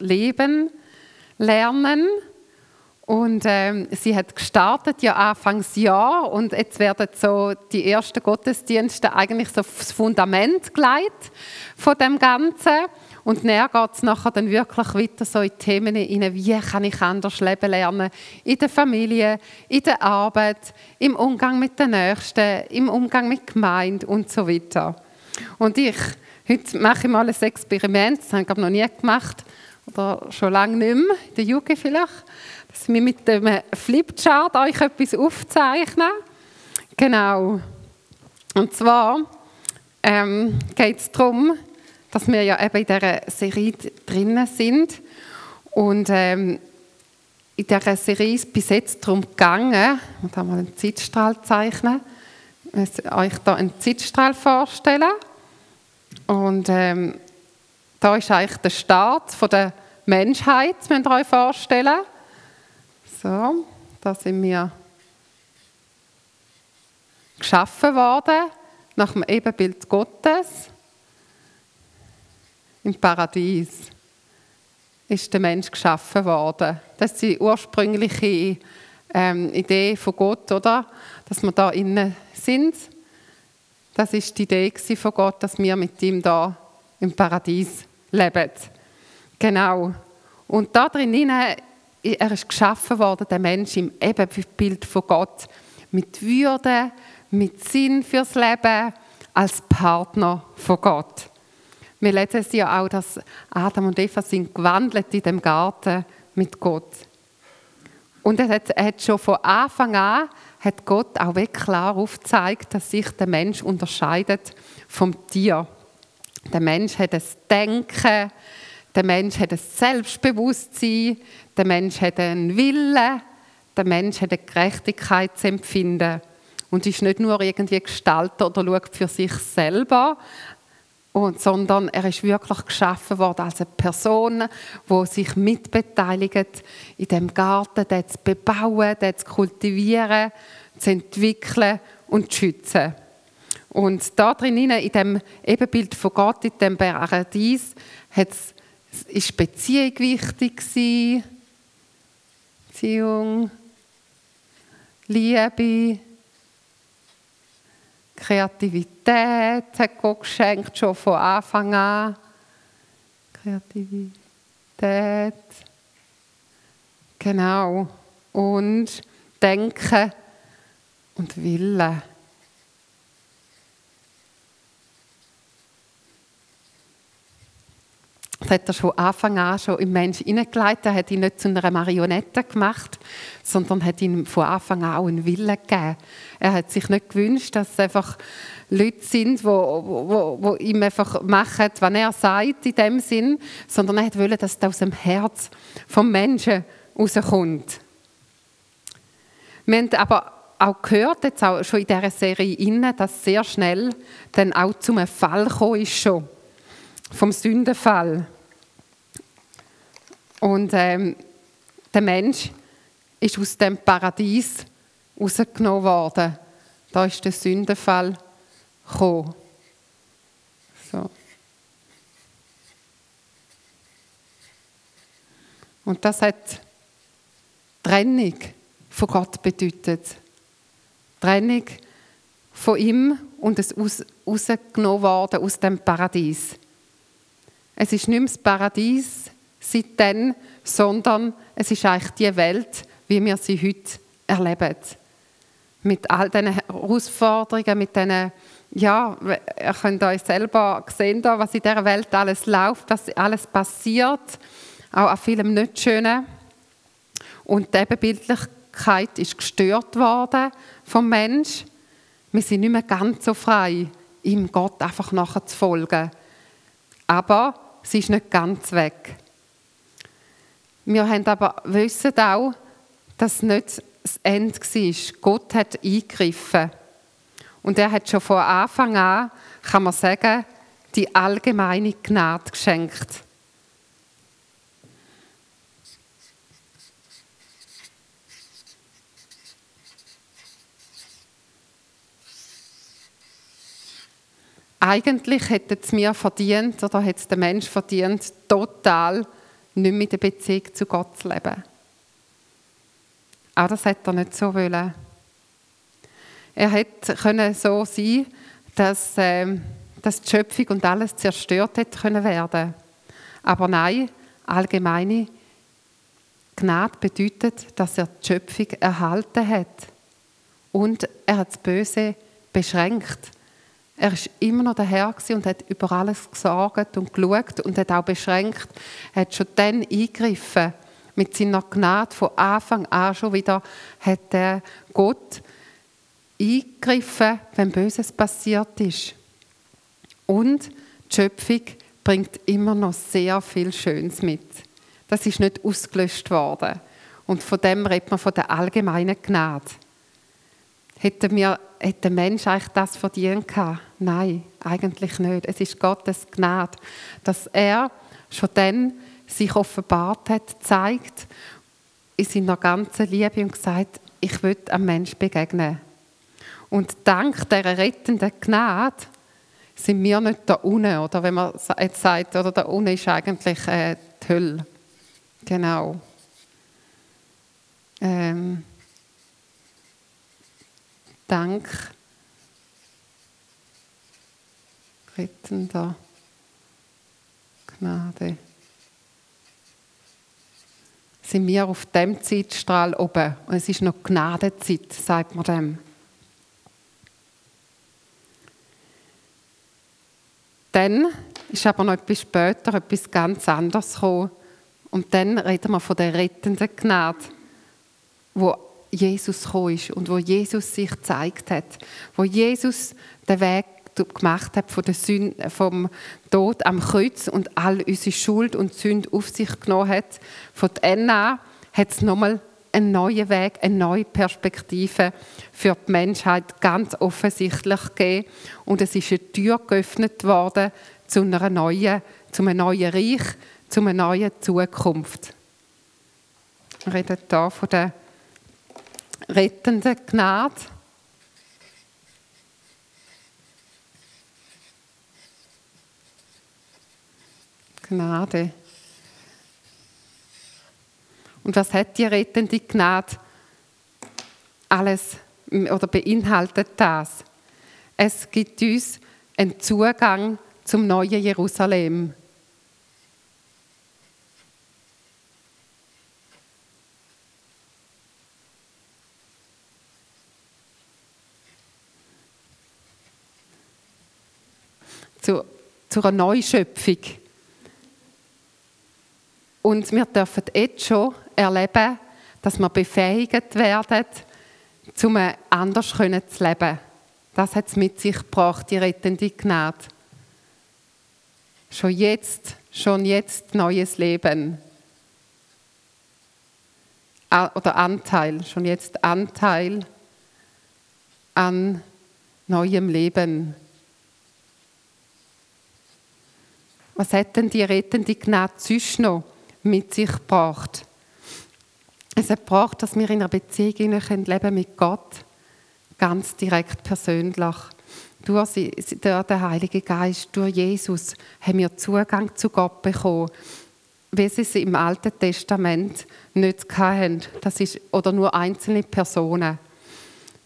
leben lernen. Und ähm, sie hat gestartet ja Anfangsjahr und jetzt werden so die ersten Gottesdienste eigentlich so aufs Fundament gelegt von dem Ganzen. Und näher geht es nachher dann wirklich weiter so in Themen hinein, wie kann ich anders leben lernen, in der Familie, in der Arbeit, im Umgang mit den Nächsten, im Umgang mit Gemeinde und so weiter. Und ich, heute mache ich mal ein Experiment, das habe ich noch nie gemacht, oder schon lange nicht mehr, in der Jugend vielleicht dass wir mit dem Flipchart euch etwas aufzeichnen. Genau. Und zwar ähm, geht es darum, dass wir ja eben in dieser Serie drinnen sind. Und ähm, in dieser Serie ist bis jetzt darum gegangen, ich muss mal einen Zeitstrahl zeichnen, ich euch da einen Zeitstrahl vorstellen. Und ähm, da ist eigentlich der Start der Menschheit, müsst ihr euch vorstellen. So, da sind wir geschaffen worden nach dem Ebenbild Gottes. Im Paradies ist der Mensch geschaffen worden. Das ist die ursprüngliche ähm, Idee von Gott, oder? Dass wir da innen sind. Das ist die Idee von Gott, dass wir mit ihm da im Paradies leben. Genau. Und da drinnen er ist geschaffen worden, der Mensch im Ebenbild von Gott, mit Würde, mit Sinn fürs Leben, als Partner von Gott. Wir lesen es ja auch, dass Adam und Eva sind gewandelt in dem Garten mit Gott. Und er hat, er hat schon von Anfang an hat Gott auch wirklich klar aufgezeigt, dass sich der Mensch unterscheidet vom Tier. Der Mensch hat das Denken, der Mensch hat ein Selbstbewusstsein, der Mensch hat einen Willen, der Mensch hat eine Gerechtigkeit zu empfinden und ist nicht nur irgendwie Gestalter oder schaut für sich selber, sondern er ist wirklich geschaffen worden als eine Person, die sich mitbeteiligt in dem Garten, den zu bebauen, den zu kultivieren, zu entwickeln und zu schützen. Und da drinnen, in dem Ebenbild von Gott, in dem Paradies, hat es ist Beziehung wichtig Beziehung, Liebe, Kreativität hat Gott geschenkt, schon von Anfang an. Kreativität. Genau. Und Denken und Willen. Das hat er schon Anfang an schon im Menschen hineingelegt. Er hat ihn nicht zu einer Marionette gemacht, sondern hat ihm von Anfang an auch einen Willen gegeben. Er hat sich nicht gewünscht, dass es einfach Leute sind, die wo, wo, ihm einfach machen, was er sagt in dem Sinn, sondern er wollte, dass es aus dem Herz vom Menschen rauskommt. Wir haben aber auch gehört, jetzt auch schon in dieser Serie, dass sehr schnell dann auch zum Fall gekommen ist schon vom Sündenfall. Und ähm, der Mensch ist aus dem Paradies rausgenommen worden. Da ist der Sündenfall gekommen. So. Und das hat Trennung von Gott bedeutet. Trennung von ihm und es rausgenommen worden aus dem Paradies. Es ist nicht mehr das Paradies seitdem, sondern es ist eigentlich die Welt, wie wir sie heute erleben. Mit all diesen Herausforderungen, mit diesen, ja, ihr könnt euch selber sehen, was in dieser Welt alles läuft, was alles passiert, auch an vielem Nicht-Schönen. Und die Ebenbildlichkeit ist gestört worden vom Mensch. Wir sind nicht mehr ganz so frei, ihm Gott einfach nachher zu folgen. Aber sie ist nicht ganz weg. Wir haben aber wissen auch, dass es nicht das Ende war. Gott hat eingegriffen. Und er hat schon von Anfang an, kann man sagen, die allgemeine Gnade geschenkt. Eigentlich hätte es mir verdient, oder hätte es der Mensch verdient, total nicht in der Beziehung zu Gott zu leben. Auch das hätte er nicht so wollen. Er hätte so sein dass, äh, dass die Schöpfung und alles zerstört hätte können werden. Aber nein, allgemeine Gnade bedeutet, dass er die Schöpfung erhalten hat. Und er hat das Böse beschränkt. Er ist immer noch der Herr und hat über alles gesorgt und geschaut und hat auch beschränkt. Er hat schon dann eingegriffen. Mit seiner Gnade von Anfang an schon wieder hat der Gott eingegriffen, wenn Böses passiert ist. Und die Schöpfung bringt immer noch sehr viel Schönes mit. Das ist nicht ausgelöscht worden. Und von dem redet man von der allgemeinen Gnade. Hätte, mir, hätte der Mensch eigentlich das verdient gehabt? Nein, eigentlich nicht. Es ist Gottes Gnade, dass er schon dann sich offenbart hat, zeigt in seiner ganzen Liebe und gesagt, ich will einem Mensch begegnen. Und dank dieser rettenden Gnade sind wir nicht da unten, oder wenn man jetzt sagt, oder da unten ist eigentlich äh, die Hölle. Genau. Ähm, Dank rettender Gnade. Sind wir auf dem Zeitstrahl oben und es ist noch Gnadezeit, sagt man dem. Dann ist aber noch etwas später etwas ganz anderes gekommen. Und dann reden wir von der rettenden Gnade, wo Jesus gekommen ist und wo Jesus sich gezeigt hat, wo Jesus den Weg gemacht hat von der Sünde, vom Tod am Kreuz und all unsere Schuld und Sünde auf sich genommen hat. Von dann an hat es nochmal einen neuen Weg, eine neue Perspektive für die Menschheit ganz offensichtlich gegeben. Und es ist eine Tür geöffnet worden zu, einer neuen, zu einem neuen Reich, zu einer neuen Zukunft. Wir reden hier von der rettenden Gnade. Gnade. Und was hat die rettende Gnade alles oder beinhaltet das? Es gibt uns einen Zugang zum neuen Jerusalem. Zu, zu einer Neuschöpfung. Und wir dürfen jetzt schon erleben, dass wir befähigt werden, um anders zu leben. Das hat es mit sich gebracht, die rettende Gnade. Schon jetzt, schon jetzt neues Leben. Oder Anteil, schon jetzt Anteil an neuem Leben. Was hat denn die rettende Gnade sonst noch mit sich gebracht? Es hat gebracht, dass wir in einer Beziehung leben mit Gott, ganz direkt persönlich. Durch den Heiligen Geist, durch Jesus, haben wir Zugang zu Gott bekommen, wie sie es im Alten Testament nicht hatten. Das ist, oder nur einzelne Personen.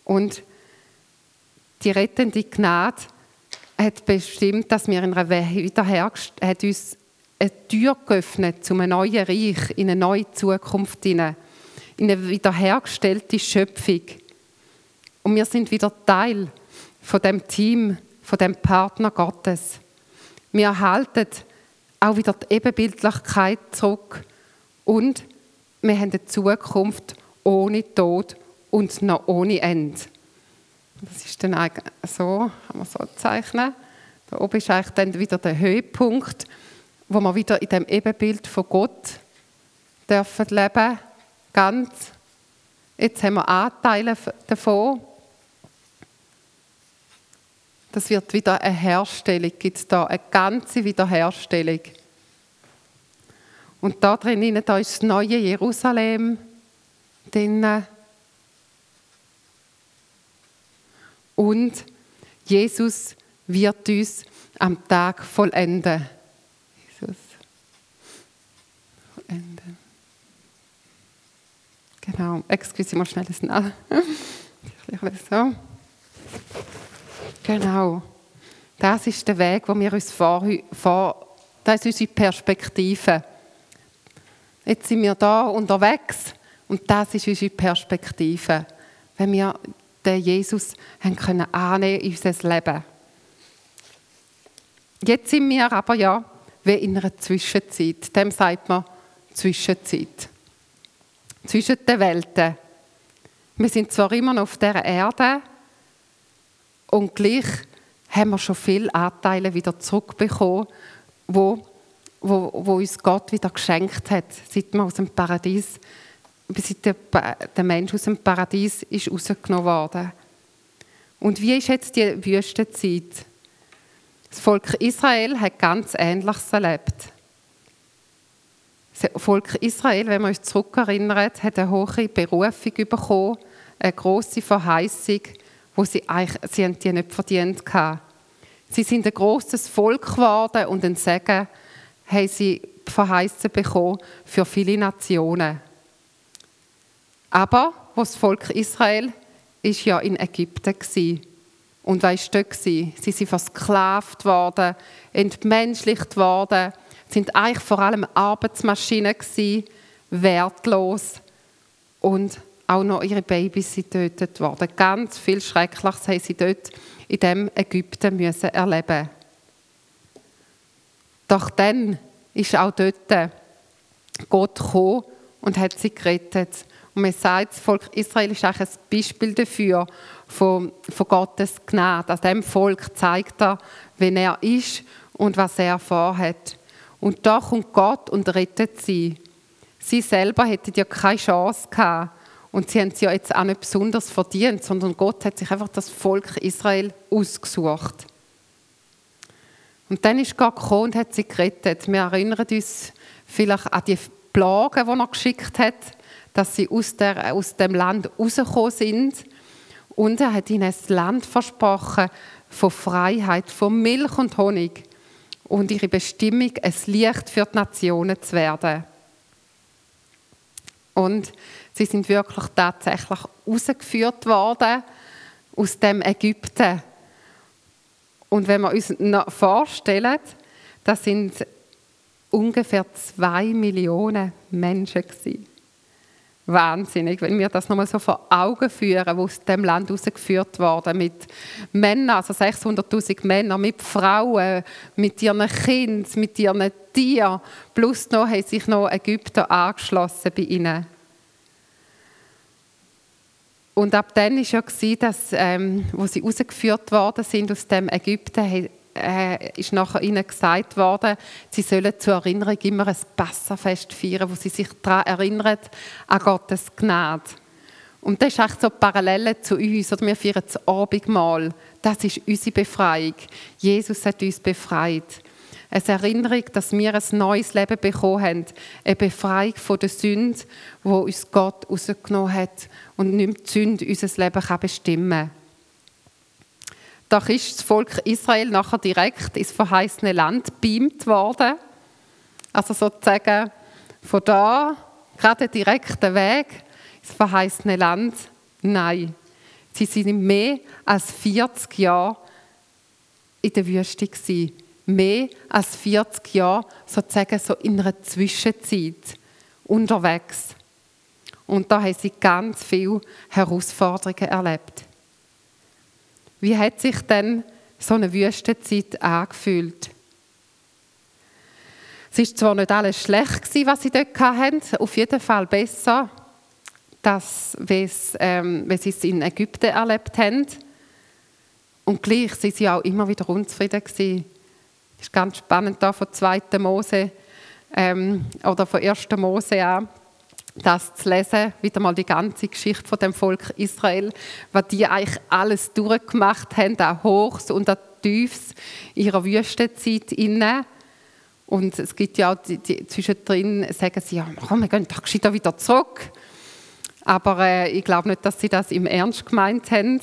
Und die rettende Gnade hat bestimmt, dass wir in einer Wiederherstellung, hat uns eine Tür geöffnet zu einem neuen Reich, in eine neue Zukunft hinein in eine wiederhergestellte Schöpfung. Und wir sind wieder Teil von dem Team, von dem Partner Gottes. Wir erhalten auch wieder die Ebenbildlichkeit zurück und wir haben eine Zukunft ohne Tod und noch ohne Ende. Das ist dann eigentlich so, kann man so zeichnen. Da oben ist eigentlich dann wieder der Höhepunkt, wo wir wieder in dem Ebenbild von Gott dürfen leben ganz. Jetzt haben wir Anteile davon. Das wird wieder eine Herstellung, gibt da eine ganze Wiederherstellung. Und da drin da ist das neue Jerusalem drin. Und Jesus wird uns am Tag vollenden. Jesus. Ende. Genau, excuse mal schnell das nach. so. Genau. Das ist der Weg, wo wir uns vor, vor das ist unsere Perspektive. Jetzt sind wir da unterwegs und das ist unsere Perspektive, wenn wir den Jesus haben können annehmen in unser Leben. Jetzt sind wir aber ja wie in einer Zwischenzeit. Dem sagt man Zwischenzeit. Zwischen den Welten. Wir sind zwar immer noch auf der Erde und gleich haben wir schon viele Anteile wieder zurückbekommen, wo, wo, wo uns Gott wieder geschenkt hat, seit wir aus dem Paradies, seit der, der Mensch aus dem Paradies ist rausgenommen worden. Und wie ist jetzt die Wüstenzeit? Das Volk Israel hat ganz Ähnliches erlebt. Das Volk Israel, wenn wir uns zurückerinnern, hat eine hohe Berufung bekommen, eine große Verheißung, wo sie eigentlich sie haben die nicht verdient hatten. Sie sind ein großes Volk geworden und ein Segen haben sie verheißen bekommen für viele Nationen. Aber das Volk Israel ist ja in Ägypten war. Und war dort? Sie sind versklavt worden, entmenschlicht worden, sind eigentlich vor allem Arbeitsmaschinen gewesen, wertlos und auch noch ihre Babys sind getötet worden. Ganz viel Schreckliches haben sie dort in dem Ägypten müssen erleben. Doch dann ist auch dort Gott gekommen und hat sie gerettet. Und man sagt, das Volk Israel ist eigentlich ein Beispiel dafür, von, von Gottes Gnade. An dem Volk zeigt er, wer er ist und was er vorhat. Und da kommt Gott und rettet sie. Sie selber hätten ja keine Chance gehabt. Und sie haben es ja jetzt auch nicht besonders verdient, sondern Gott hat sich einfach das Volk Israel ausgesucht. Und dann ist Gott gekommen und hat sie gerettet. Wir erinnern uns vielleicht an die Plagen, die er geschickt hat, dass sie aus, der, aus dem Land rausgekommen sind. Und er hat ihnen ein Land versprochen von Freiheit, von Milch und Honig. Und ihre Bestimmung, ein Licht für die Nationen zu werden. Und Sie sind wirklich tatsächlich rausgeführt worden aus dem Ägypten. Und wenn wir uns vorstellen, das sind ungefähr zwei Millionen Menschen gewesen. Wahnsinnig, wenn wir das nochmal so vor Augen führen, wo aus dem Land rausgeführt worden mit Männern, also 600.000 Männer, mit Frauen, mit ihren Kindern, mit ihren Tieren, plus noch haben sich noch Ägypter angeschlossen bei ihnen. Und ab dann war ja, dass, ähm, wo sie rausgeführt worden sind aus dem Ägypten, äh, ist nachher ihnen gesagt worden, sie sollen zur Erinnerung immer ein Passafest feiern, wo sie sich daran erinnern, an Gottes Gnade. Und das ist echt so Parallele zu uns. Oder wir feiern das Abendmahl. Das ist unsere Befreiung. Jesus hat uns befreit eine Erinnerung, dass wir ein neues Leben bekommen haben. Eine Befreiung von der Sünde, wo uns Gott rausgenommen hat und nicht mehr die Sünde unser Leben bestimmen kann. Doch ist das Volk Israel nachher direkt ins verheißene Land beamt worden. Also sozusagen von da gerade direkt der Weg ins verheißene Land. Nein, sie sind mehr als 40 Jahre in der Wüste gewesen mehr als 40 Jahre sozusagen so in einer Zwischenzeit unterwegs. Und da haben sie ganz viele Herausforderungen erlebt. Wie hat sich denn so eine Wüstenzeit angefühlt? Es ist zwar nicht alles schlecht gewesen, was sie dort hatten, auf jeden Fall besser, als ähm, wie sie es in Ägypten erlebt haben. Und gleich sind sie auch immer wieder unzufrieden gewesen ist ganz spannend da von 2. Mose ähm, oder von 1. Mose an, das zu lesen, wieder mal die ganze Geschichte von dem Volk Israel, was die eigentlich alles durchgemacht haben, auch Hochs und auch Tiefs ihrer Wüstenzeit inne. Und es gibt ja auch die, die, zwischendrin, sagen sie, ja, komm, wir gehen doch wieder zurück. Aber äh, ich glaube nicht, dass sie das im Ernst gemeint haben,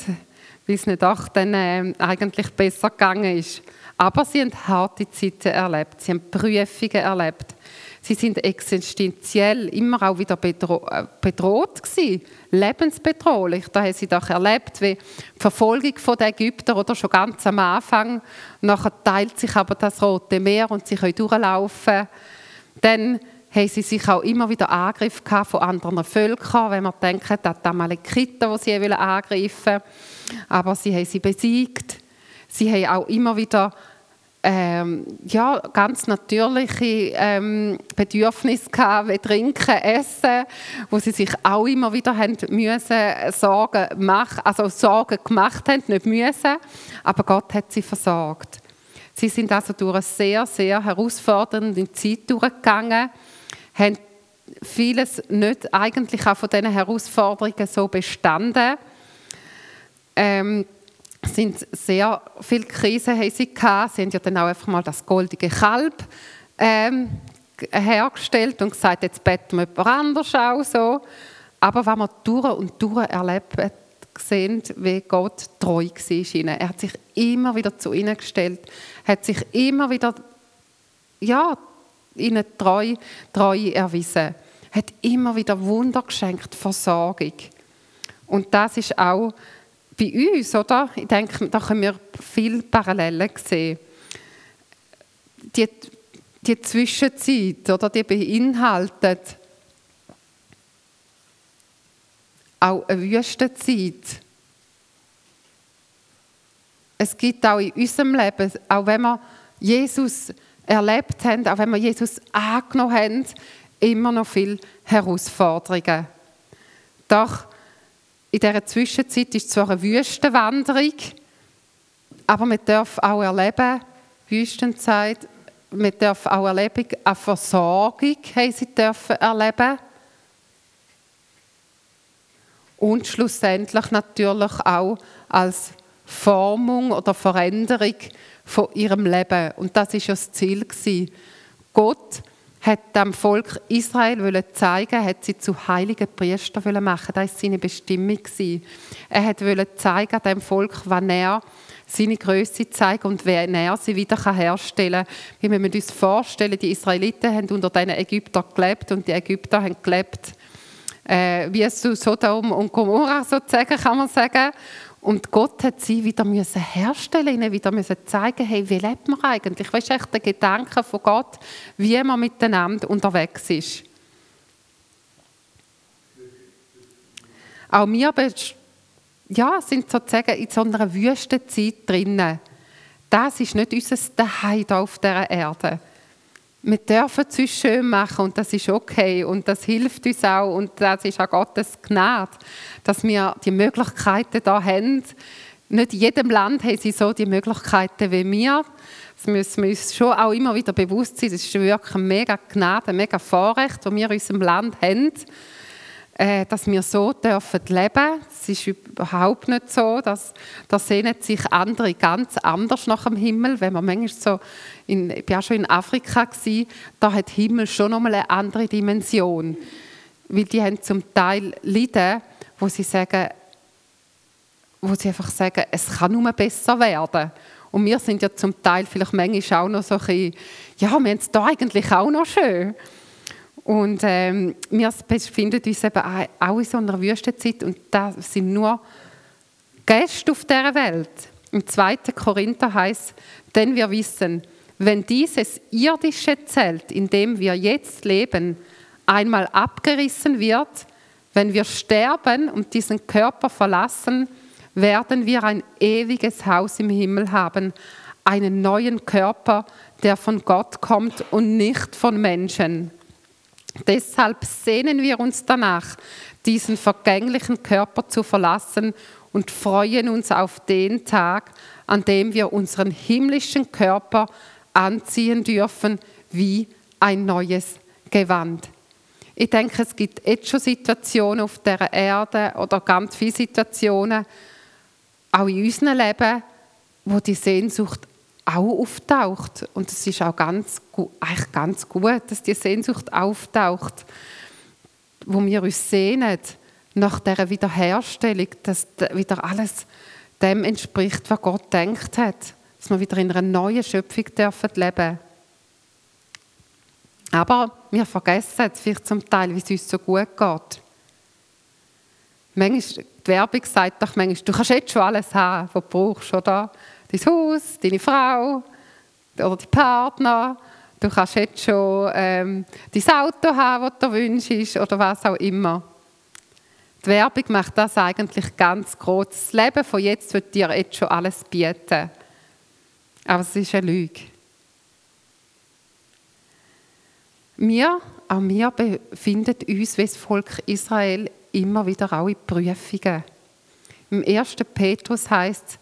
weil es nicht auch dann äh, eigentlich besser gegangen ist. Aber sie haben harte Zeiten erlebt, sie haben Prüfungen erlebt. Sie sind existenziell immer auch wieder bedro äh, bedroht gewesen, lebensbedrohlich. Da haben sie doch erlebt, wie die Verfolgung der Ägypter oder schon ganz am Anfang. Nachher teilt sich aber das Rote Meer und sie können durchlaufen. Dann haben sie sich auch immer wieder Angriffe von anderen Völkern, wenn man denkt an die Amalekiter, die sie angreifen wollten. Aber sie haben sie besiegt. Sie haben auch immer wieder ähm, ja, ganz natürliche ähm, Bedürfnisse gehabt, wie Trinken, Essen, wo sie sich auch immer wieder haben müssen, Sorgen, machen, also Sorgen gemacht haben, nicht müssen, aber Gott hat sie versorgt. Sie sind also durch eine sehr, sehr herausfordernde Zeit durchgegangen, haben vieles nicht eigentlich auch von diesen Herausforderungen so bestanden. Ähm, sind sehr viele Krisen haben sie gehabt. Sie haben ja dann auch einfach mal das goldige Kalb ähm, hergestellt und gesagt, jetzt betten wir jemand anders auch so. Aber wenn man durch und durch erlebt, sehen, wie Gott treu war ihnen. Er hat sich immer wieder zu ihnen gestellt, hat sich immer wieder ja, ihnen treu, treu erwiesen, hat immer wieder Wunder geschenkt, Versorgung. Und das ist auch bei uns, oder? Ich denke, da können wir viele Parallelen sehen. Die, die Zwischenzeit, oder, die beinhaltet auch eine Wüstenzeit. Es gibt auch in unserem Leben, auch wenn wir Jesus erlebt haben, auch wenn wir Jesus angenommen haben, immer noch viele Herausforderungen. Doch in dieser Zwischenzeit ist zwar eine Wüstenwanderung, aber wir dürfen auch erleben, Wüstenzeit, wir dürfen auch erleben, eine Versorgung haben sie dürfen erleben. Und schlussendlich natürlich auch als Formung oder Veränderung von ihrem Leben. Und das ist ja das Ziel Gott hat dem Volk Israel zeigen, hat sie zu heiligen Priestern machen. Das war seine Bestimmung. Er wollte zeigen dem Volk, wann er seine Größe zeigt und wer er sie wieder herstellen kann. Wir uns vorstellen, die Israeliten haben unter den Ägyptern gelebt und die Ägypter haben gelebt äh, wie es Sodom und Gomorra sozusagen, kann man sagen. Und Gott hat sie wieder müssen herstellen, ihnen wieder müssen zeigen, hey, wie lebt man eigentlich? Was ist echt der Gedanke von Gott, wie man miteinander unterwegs ist? Auch wir ja, sind sozusagen in so einer Wüstenzeit drinnen. Das ist nicht unser Daheim auf dieser Erde wir dürfen es uns schön machen und das ist okay und das hilft uns auch und das ist auch Gottes Gnade, dass wir die Möglichkeiten da haben. Nicht in jedem Land haben sie so die Möglichkeiten wie wir. Das müssen wir uns schon auch immer wieder bewusst sein. Das ist wirklich eine mega Gnade, ein mega Vorrecht, das wir in unserem Land haben äh, dass wir so dürfen leben. Es ist überhaupt nicht so, dass da sehnen sich andere ganz anders nach dem Himmel. Wenn man manchmal so, in, ich war ja schon in Afrika gewesen, da hat Himmel schon nochmal eine andere Dimension, weil die haben zum Teil Leiden, wo sie sagen, wo sie einfach sagen, es kann nur besser werden. Und wir sind ja zum Teil vielleicht manchmal auch noch so ein bisschen, ja, wir haben es da eigentlich auch noch schön. Und ähm, wir befinden uns eben auch in so einer Wüstenzeit und da sind nur Gäste auf dieser Welt. Im 2. Korinther heißt, denn wir wissen, wenn dieses irdische Zelt, in dem wir jetzt leben, einmal abgerissen wird, wenn wir sterben und diesen Körper verlassen, werden wir ein ewiges Haus im Himmel haben, einen neuen Körper, der von Gott kommt und nicht von Menschen. Deshalb sehnen wir uns danach, diesen vergänglichen Körper zu verlassen und freuen uns auf den Tag, an dem wir unseren himmlischen Körper anziehen dürfen wie ein neues Gewand. Ich denke, es gibt jetzt schon Situationen auf der Erde oder ganz viele Situationen, auch in unserem Leben, wo die Sehnsucht auch auftaucht. Und es ist auch ganz, eigentlich ganz gut, dass die Sehnsucht auftaucht, wo wir uns sehnen nach dieser Wiederherstellung, dass wieder alles dem entspricht, was Gott denkt hat. Dass wir wieder in einer neuen Schöpfung dürfen leben Aber wir vergessen vielleicht zum Teil, wie es uns so gut geht. Manchmal, die Werbung sagt doch manchmal, du kannst jetzt schon alles haben, was du brauchst, oder? Dein Haus, deine Frau oder die Partner. Du kannst jetzt schon ähm, dein Auto haben, das du wünschst oder was auch immer. Die Werbung macht das eigentlich ganz groß. Das Leben von jetzt wird dir jetzt schon alles bieten. Aber es ist eine Lüge. Wir, auch wir befinden uns wie das Volk Israel immer wieder auch in Prüfungen. Im 1. Petrus heißt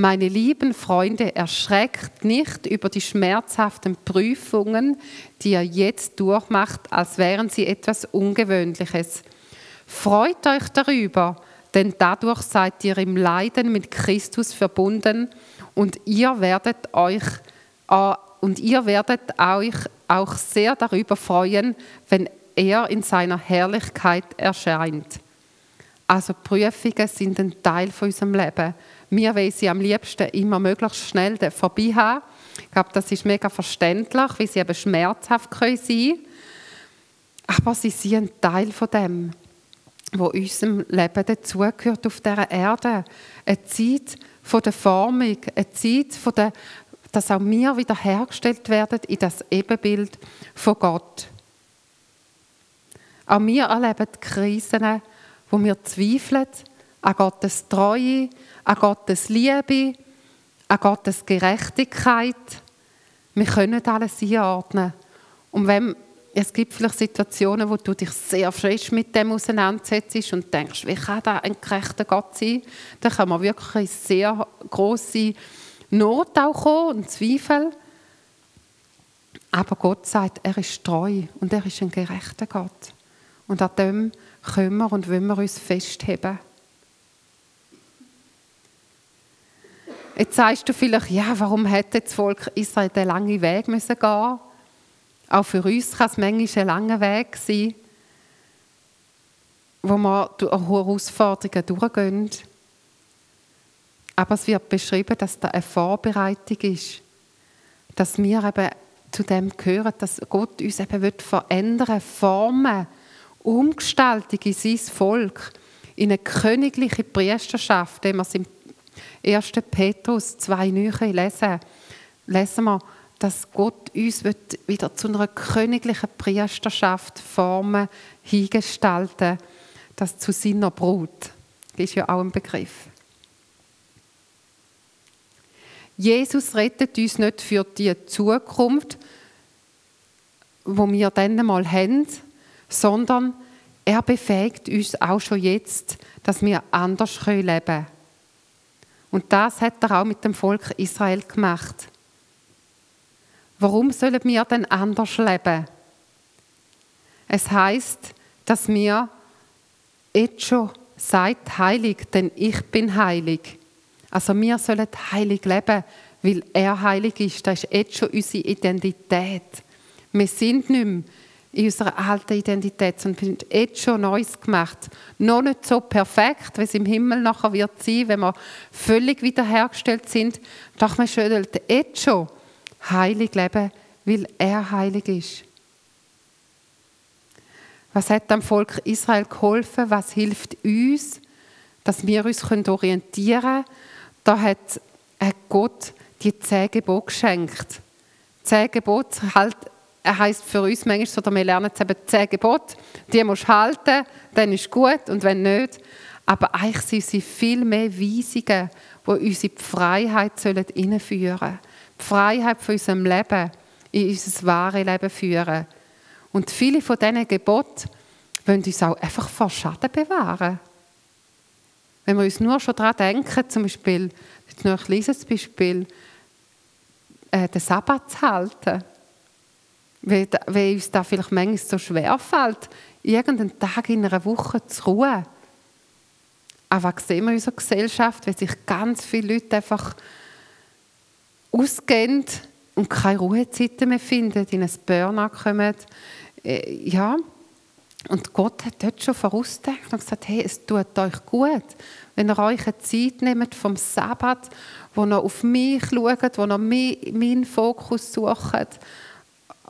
meine lieben Freunde, erschreckt nicht über die schmerzhaften Prüfungen, die ihr jetzt durchmacht, als wären sie etwas Ungewöhnliches. Freut euch darüber, denn dadurch seid ihr im Leiden mit Christus verbunden und ihr werdet euch äh, und ihr werdet euch auch sehr darüber freuen, wenn er in seiner Herrlichkeit erscheint. Also Prüfungen sind ein Teil von unserem Leben. Wir wollen sie am liebsten immer möglichst schnell vorbei haben. Ich glaube, das ist mega verständlich, wie sie eben schmerzhaft sein können. Aber sie sind ein Teil von dem, wo unserem Leben dazugehört auf dieser Erde. Eine Zeit von der Formung, eine Zeit von der, dass auch wir wiederhergestellt werden in das Ebenbild von Gott. Auch wir erleben die Krisen, wo wir zweifeln an Gottes Treue, an Gottes Liebe, an Gottes Gerechtigkeit. Wir können alles einordnen. Und wenn es gibt vielleicht Situationen, wo du dich sehr frisch mit dem auseinandersetzt und denkst, wie kann da ein gerechter Gott sein? Dann kann man wirklich eine sehr große Not auch kommen und Zweifel. Aber Gott sagt, er ist treu und er ist ein gerechter Gott. Und an dem können wir und wollen wir uns festheben. Jetzt sagst du vielleicht, ja, warum hätte das Volk Israel den langen Weg müssen gehen? Auch für uns kann es manchmal ein langer Weg sein, wo wir durch Herausforderungen durchgehen. Aber es wird beschrieben, dass da eine Vorbereitung ist. Dass wir eben zu dem gehören, dass Gott uns eben verändern will, formen, Umgestaltung in sein Volk, in eine königliche Priesterschaft, wenn wir im 1. Petrus 2 9 lesen, lesen wir, dass Gott uns wieder zu einer königlichen Priesterschaft formen, hingestalten, das zu seiner Brut. Das ist ja auch ein Begriff. Jesus rettet uns nicht für die Zukunft, wo wir dann mal haben, sondern er befähigt uns auch schon jetzt, dass wir anders leben können. Und das hat er auch mit dem Volk Israel gemacht. Warum sollen wir denn anders leben? Es heißt, dass wir jetzt schon seid heilig, denn ich bin heilig. Also wir sollen heilig leben, weil er heilig ist. Das ist jetzt schon unsere Identität. Wir sind nicht mehr in unserer alten Identität, sondern wir haben jetzt schon Neues gemacht. Noch nicht so perfekt, wie es im Himmel nachher wird sein, wenn wir völlig wiederhergestellt sind. Doch wir sollen jetzt schon heilig leben, weil er heilig ist. Was hat dem Volk Israel geholfen? Was hilft uns, dass wir uns orientieren können? Da hat Gott die zehn Gebote geschenkt. Zehn Gebote halt er heißt für uns manchmal so, wir lernen eben zehn Gebote, die musst du halten, dann ist gut und wenn nicht. Aber eigentlich sind sie viel mehr Weisungen, die uns in die Freiheit einführen sollen. Die Freiheit von unserem Leben, in unser wahres Leben führen. Und viele von diesen Geboten wollen uns auch einfach vor Schaden bewahren. Wenn wir uns nur schon daran denken, zum Beispiel, jetzt noch ein kleines Beispiel, äh, den Sabbat zu halten weil, weil uns da vielleicht manchmal so schwer fällt, irgendeinen Tag in einer Woche zu ruhen. Aber sehen wir in unserer Gesellschaft, wie sich ganz viele Leute einfach ausgehen und keine Ruhezeiten mehr finden, in ein Burnout kommen. Äh, ja, und Gott hat dort schon vorausgedacht und gesagt, hey, es tut euch gut, wenn ihr euch eine Zeit nehmt vom Sabbat, wo ihr auf mich schaut, wo ihr meinen Fokus sucht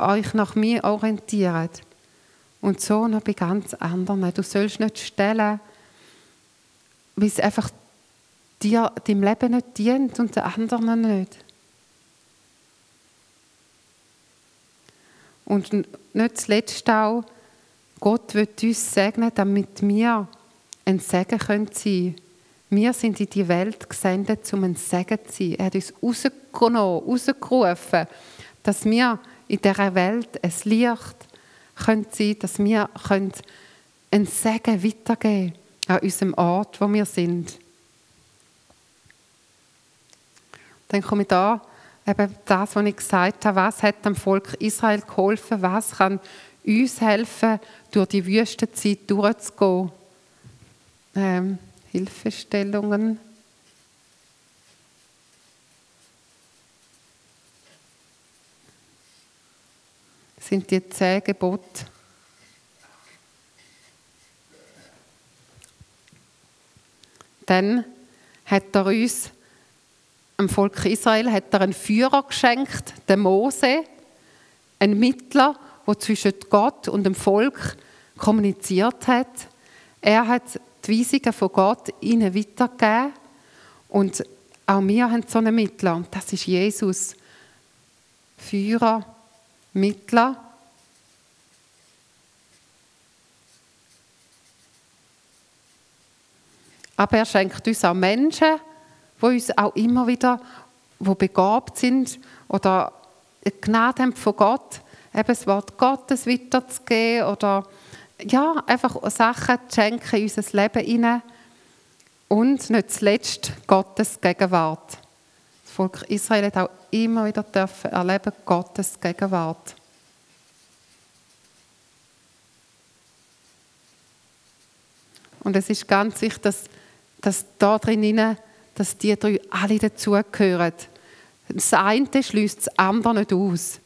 euch nach mir orientiert. Und so noch bei ganz anderen. Du sollst nicht stellen, weil es einfach dir, deinem Leben nicht dient und den anderen nicht. Und nicht zuletzt auch, Gott wird uns segnen, damit wir ein Segen sein können. Wir sind in die Welt gesendet, um ein Segen zu sein. Er hat uns rausgenommen, rausgerufen, dass wir in dieser Welt ein Licht können sein dass wir ein Segen weitergeben an unserem Ort, wo wir sind. Dann komme ich da eben das, was ich gesagt habe, was hat dem Volk Israel geholfen, was kann uns helfen, durch die Wüstenzeit durchzugehen. Ähm, Hilfestellungen. Sind die zehn Gebote. Dann hat er uns, dem Volk Israel, hat er einen Führer geschenkt, den Mose, einen Mittler, der zwischen Gott und dem Volk kommuniziert hat. Er hat die Weisungen von Gott ihnen weitergegeben. Und auch wir haben so einen Mittler, und das ist Jesus. Führer, Mittler. Aber er schenkt uns auch Menschen, die uns auch immer wieder wo begabt sind oder Gnade haben von Gott, eben das Wort Gottes weiterzugeben oder ja, einfach Sachen zu schenken in unser Leben hinein. Und nicht zuletzt Gottes Gegenwart. Volk Israel hat auch immer wieder dürfen erleben Gottes Gegenwart. Und es ist ganz wichtig, dass, dass da drin, dass die drei alle dazugehören. Das eine schließt das andere nicht aus.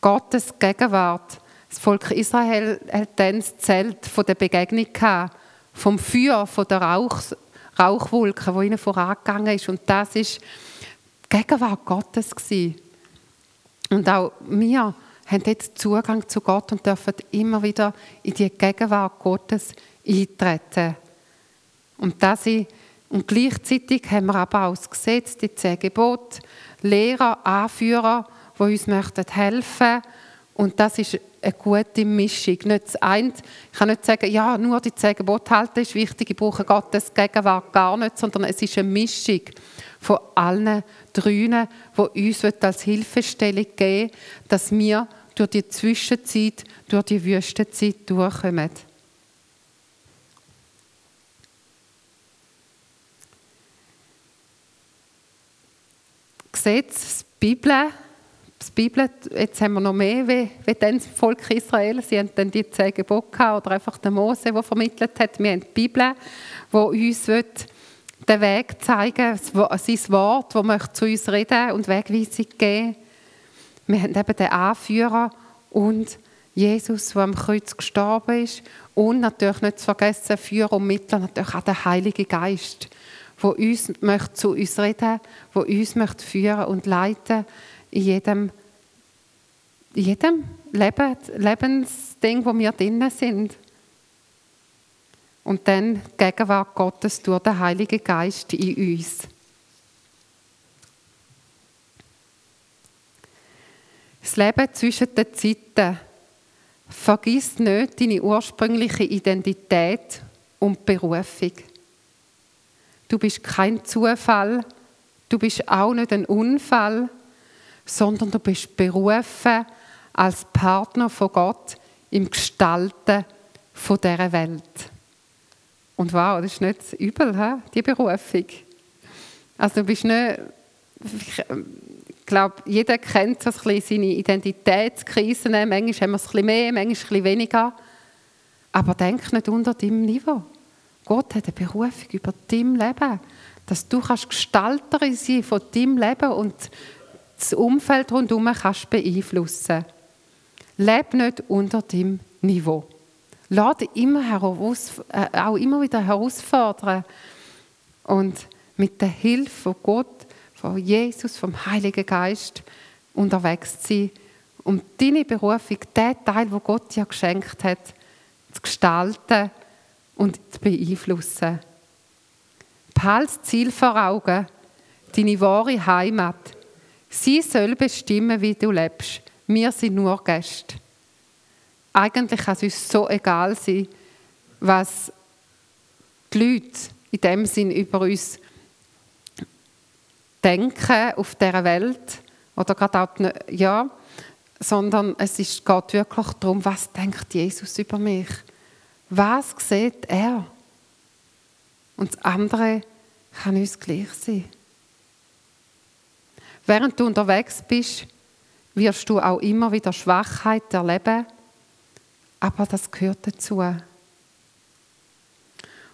Gottes Gegenwart das Volk Israel hat dann das Zelt von der Begegnung gehabt, vom Feuer, von der Rauch, Rauchwolke, die ihnen vorangegangen ist. Und das ist Gegenwart Gottes. Gewesen. Und auch wir haben jetzt Zugang zu Gott und dürfen immer wieder in die Gegenwart Gottes eintreten. Und, das ist, und gleichzeitig haben wir aber auch das Gesetz, die zehn Gebote, Lehrer, Anführer, die uns helfen möchten. Und das ist eine gute Mischung. Nicht das eine, ich kann nicht sagen, ja, nur die zehn Gebote halten ist wichtig, ich brauche Gottes Gegenwart gar nicht, sondern es ist eine Mischung von allen dreien, die uns als Hilfestellung geben dass wir durch die Zwischenzeit, durch die Wüstenzeit durchkommen. Gesetz, die Bibel, die Bibel, jetzt haben wir noch mehr wie, wie dann das Volk Israel. Sie haben dann die zehn Gebote oder einfach der Mose, der vermittelt hat. Wir haben die Bibel, die uns den Weg zeigen sein Wort, das zu uns reden und Wegweisung geben Wir haben eben den Anführer und Jesus, der am Kreuz gestorben ist. Und natürlich nicht zu vergessen, Führer und Mittler, natürlich auch der Heilige Geist, der uns möchte zu uns reden möchte, der uns möchte führen und leiten in jedem, jedem Leben, Lebensding, wo wir drinnen sind. Und dann die Gegenwart Gottes durch den Heiligen Geist in uns. Das Leben zwischen den Zeiten. Vergiss nicht deine ursprüngliche Identität und Berufung. Du bist kein Zufall, du bist auch nicht ein Unfall, sondern du bist berufen als Partner von Gott im Gestalten von dieser Welt. Und wow, das ist nicht übel, he? die Berufung. Also du bist nicht, ich glaube, jeder kennt so ein bisschen seine Identitätskrisen, manchmal haben wir es ein bisschen mehr, manchmal ein bisschen weniger. Aber denk nicht unter deinem Niveau. Gott hat eine Berufung über dein Leben, dass du Gestalterin sein von deinem Leben und das Umfeld rundherum kannst beeinflussen. Leb nicht unter deinem Niveau. Lass dich immer heraus, äh, auch immer wieder herausfordern und mit der Hilfe von Gott, von Jesus, vom Heiligen Geist unterwegs sein um deine Berufung, den Teil, wo Gott dir geschenkt hat, zu gestalten und zu beeinflussen. Behalte das Ziel vor Augen, deine wahre Heimat. Sie soll bestimmen, wie du lebst. Wir sind nur Gäste. Eigentlich kann es uns so egal sein, was die Leute in dem Sinn über uns denken auf dieser Welt oder gerade auch, ja, sondern es ist, geht wirklich darum, was denkt Jesus über mich? Was sieht er? Und das andere kann uns gleich sein. Während du unterwegs bist, wirst du auch immer wieder Schwachheit erleben, aber das gehört dazu.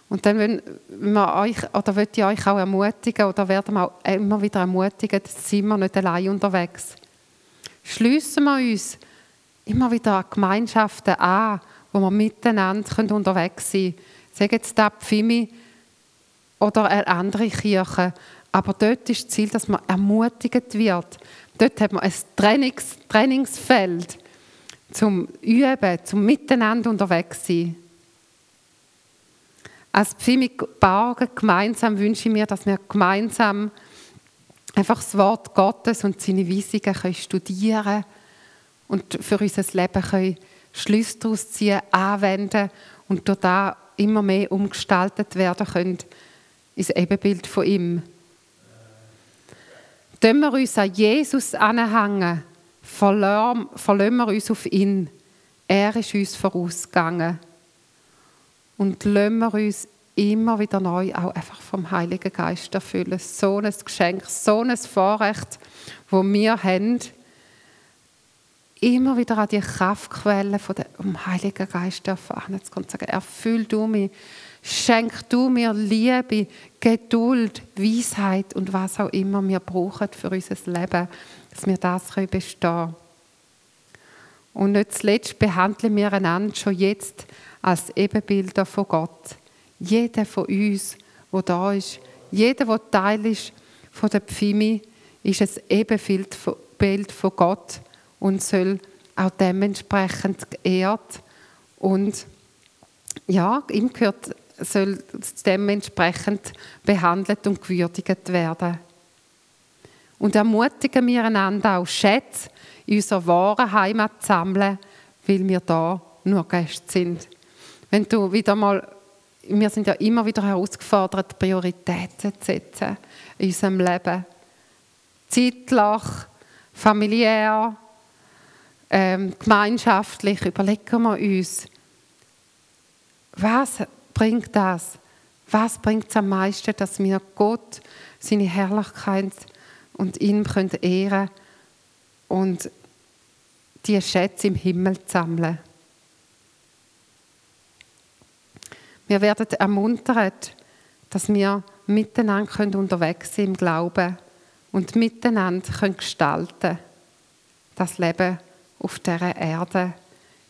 Und dann wollen wir euch, oder ich euch auch ermutigen, oder werden wir auch immer wieder ermutigen, sind wir nicht allein unterwegs. Schliessen wir uns immer wieder Gemeinschaften an, wo wir miteinander unterwegs sein können. Sagen jetzt da Pfimi oder eine andere Kirche. Aber dort ist das Ziel, dass man ermutigt wird. Dort hat man ein Trainings Trainingsfeld zum Üben, zum Miteinander unterwegs sein. Als Pfimig Bargen gemeinsam wünsche ich mir, dass wir gemeinsam einfach das Wort Gottes und seine Weisungen können studieren und für unser Leben können Schlüsse daraus ziehen, anwenden und durch das immer mehr umgestaltet werden können ins Ebenbild von ihm. Wenn wir uns an Jesus anhängen, verlassen wir uns auf ihn. Er ist uns vorausgegangen und lassen wir uns immer wieder neu auch einfach vom Heiligen Geist erfüllen. So ein Geschenk, so ein Vorrecht, wo wir haben, immer wieder an die Kraftquelle vom Heiligen Geist erfahren zu und sagen, erfüll du mich, schenk du mir Liebe, Geduld, Weisheit und was auch immer wir brauchen für unser Leben, dass wir das bestehen können. Und nicht zuletzt behandeln wir einander schon jetzt als Ebenbilder von Gott. Jeder von uns, der da ist, jeder, der Teil ist von der Pfimi, ist ein Ebenbild von Gott und soll auch dementsprechend geehrt und ja, ihm gehört, soll dementsprechend behandelt und gewürdigt werden. Und ermutigen wir einander auch Schätze in unserer wahren Heimat zu sammeln, weil wir da nur Gäste sind. Wenn du wieder mal, wir sind ja immer wieder herausgefordert, Prioritäten zu setzen in unserem Leben. Zeitlich, familiär, ähm, gemeinschaftlich überlegen wir uns, was bringt das? Was bringt es am meisten, dass wir Gott, seine Herrlichkeit und ihn können ehren und die Schätze im Himmel sammeln? Wir werden ermuntert, dass wir miteinander unterwegs sind im Glauben und miteinander können gestalten das Leben auf dieser Erde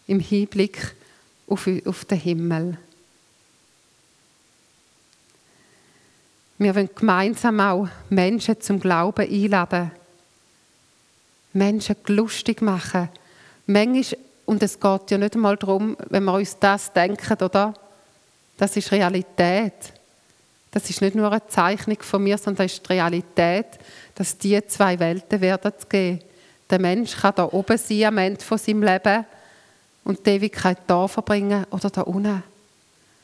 im Hinblick auf, auf den Himmel. Wir wollen gemeinsam auch Menschen zum Glauben einladen, Menschen lustig machen. Manchmal, und es geht ja nicht einmal darum, wenn wir uns das denken, oder? Das ist Realität. Das ist nicht nur eine Zeichnung von mir, sondern das ist die Realität, dass die zwei Welten werden gehen. Der Mensch kann da oben sein am Ende von seinem Leben und die Ewigkeit da verbringen oder da unten.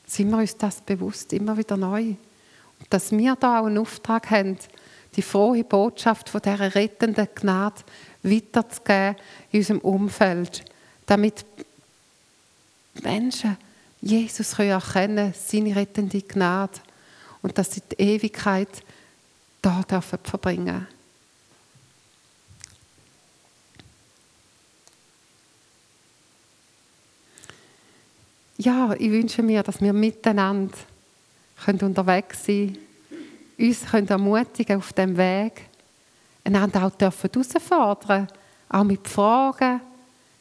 Sind wir uns das bewusst, immer wieder neu? Und dass wir da auch einen Auftrag haben, die frohe Botschaft von dieser rettenden Gnade weiterzugeben in unserem Umfeld, damit Menschen Jesus können erkennen, seine rettende Gnade und dass sie die Ewigkeit da dürfen verbringen. Ja, ich wünsche mir, dass wir miteinander können unterwegs sein können, uns können ermutigen auf dem Weg, einander auch dürfen herausfordern, auch mit Fragen.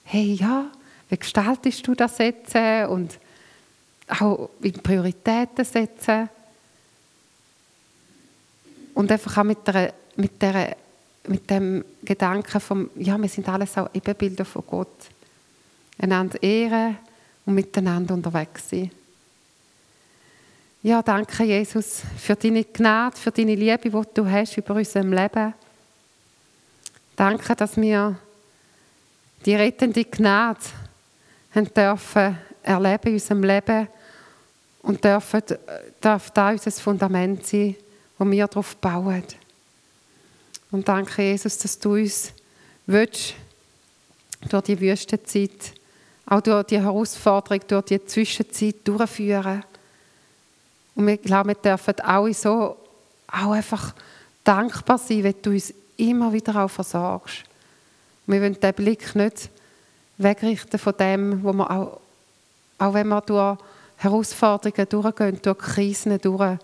Hey, ja, wie gestaltest du das jetzt? Und auch Prioritäten setzen und einfach auch mit der, mit der mit dem Gedanken vom, ja, wir sind alles auch Ebenbilder von Gott. Einander ehren und miteinander unterwegs sein. Ja, danke Jesus für deine Gnade, für deine Liebe, die du hast über unserem Leben. Danke, dass wir die rettende Gnade haben dürfen erleben in unserem Leben und dürfen, darf da unser Fundament sein, wo wir darauf bauen. Und danke, Jesus, dass du uns willst, durch die Wüstenzeit, auch durch die Herausforderung, durch die Zwischenzeit durchführen. Und wir glauben, wir dürfen auch so auch einfach dankbar sein, wenn du uns immer wieder auch versorgst. Wir wollen den Blick nicht wegrichten von dem, wo wir auch, auch wenn wir durch Herausforderungen durchgehen, durch Krisen durch,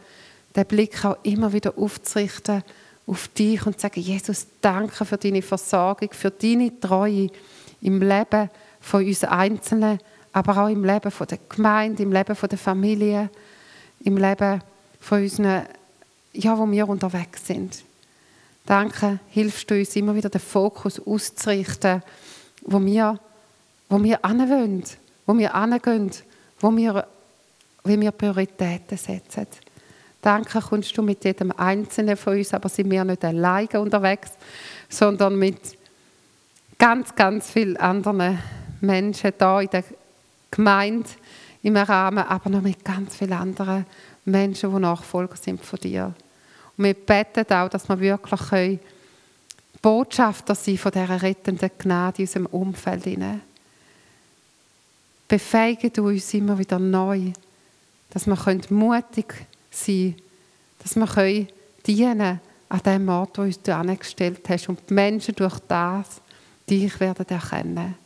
den Blick auch immer wieder aufzurichten auf dich und zu sagen, Jesus, danke für deine Versorgung, für deine Treue im Leben von uns Einzelnen, aber auch im Leben der Gemeinde, im Leben der Familie, im Leben von unseren, ja, wo wir unterwegs sind. Danke, hilfst du uns immer wieder den Fokus auszurichten, wo wir, wo wir wollen, wo wir hingehen, wo wir, wie wir Prioritäten setzen. Danke, kommst du mit jedem Einzelnen von uns, aber sind wir nicht alleine unterwegs, sondern mit ganz, ganz vielen anderen Menschen da in der Gemeinde, im Rahmen, aber noch mit ganz vielen anderen Menschen, die Nachfolger sind von dir. Und wir beten auch, dass wir wirklich Botschafter sein von dieser rettenden Gnade in unserem Umfeld. Befähige du uns immer wieder neu, dass wir mutig sein können, dass wir dienen an dem Ort, wo du uns angestellt hast und die Menschen durch das dich werden erkennen.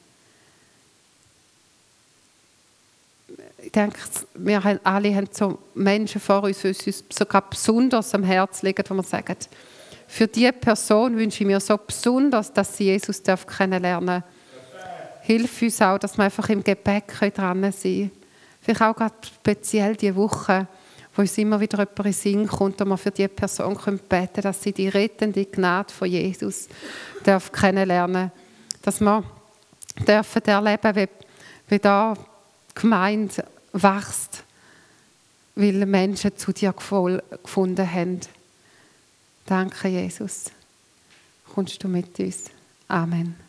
Ich denke, wir alle haben so Menschen vor uns, die uns sogar besonders am Herzen liegen, wo wir sagen, für diese Person wünsche ich mir so besonders, dass sie Jesus kennenlernen darf. Hilf uns auch, dass wir einfach im Gebet dran sein können. Vielleicht auch gerade speziell diese Woche, wo uns immer wieder jemand in den Sinn kommt und wir für diese Person beten können, dass sie die rettende Gnade von Jesus darf kennenlernen darf. Dass wir dürfen erleben, wie, wie da Gemeinde wachst, weil Menschen zu dir gefunden haben. Danke, Jesus. Kommst du mit uns? Amen.